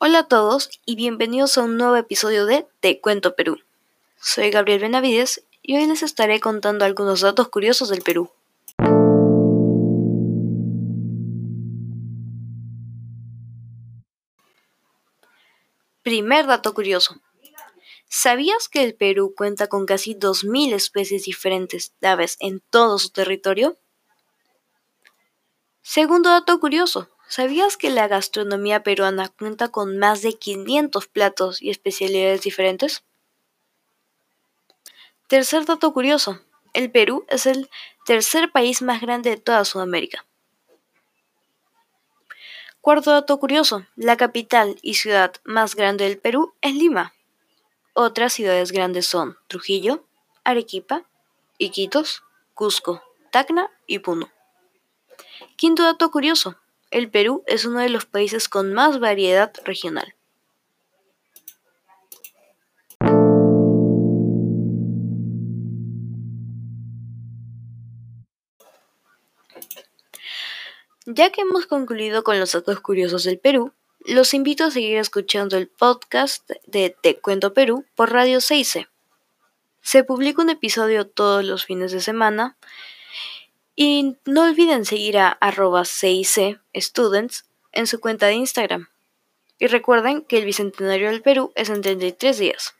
Hola a todos y bienvenidos a un nuevo episodio de Te Cuento Perú. Soy Gabriel Benavides y hoy les estaré contando algunos datos curiosos del Perú. Primer dato curioso. ¿Sabías que el Perú cuenta con casi 2.000 especies diferentes de aves en todo su territorio? Segundo dato curioso. ¿Sabías que la gastronomía peruana cuenta con más de 500 platos y especialidades diferentes? Tercer dato curioso. El Perú es el tercer país más grande de toda Sudamérica. Cuarto dato curioso. La capital y ciudad más grande del Perú es Lima. Otras ciudades grandes son Trujillo, Arequipa, Iquitos, Cusco, Tacna y Puno. Quinto dato curioso. El Perú es uno de los países con más variedad regional. Ya que hemos concluido con los datos curiosos del Perú, los invito a seguir escuchando el podcast de Te Cuento Perú por Radio 6 Se publica un episodio todos los fines de semana y no olviden seguir a arroba Students en su cuenta de Instagram. Y recuerden que el Bicentenario del Perú es en 33 días.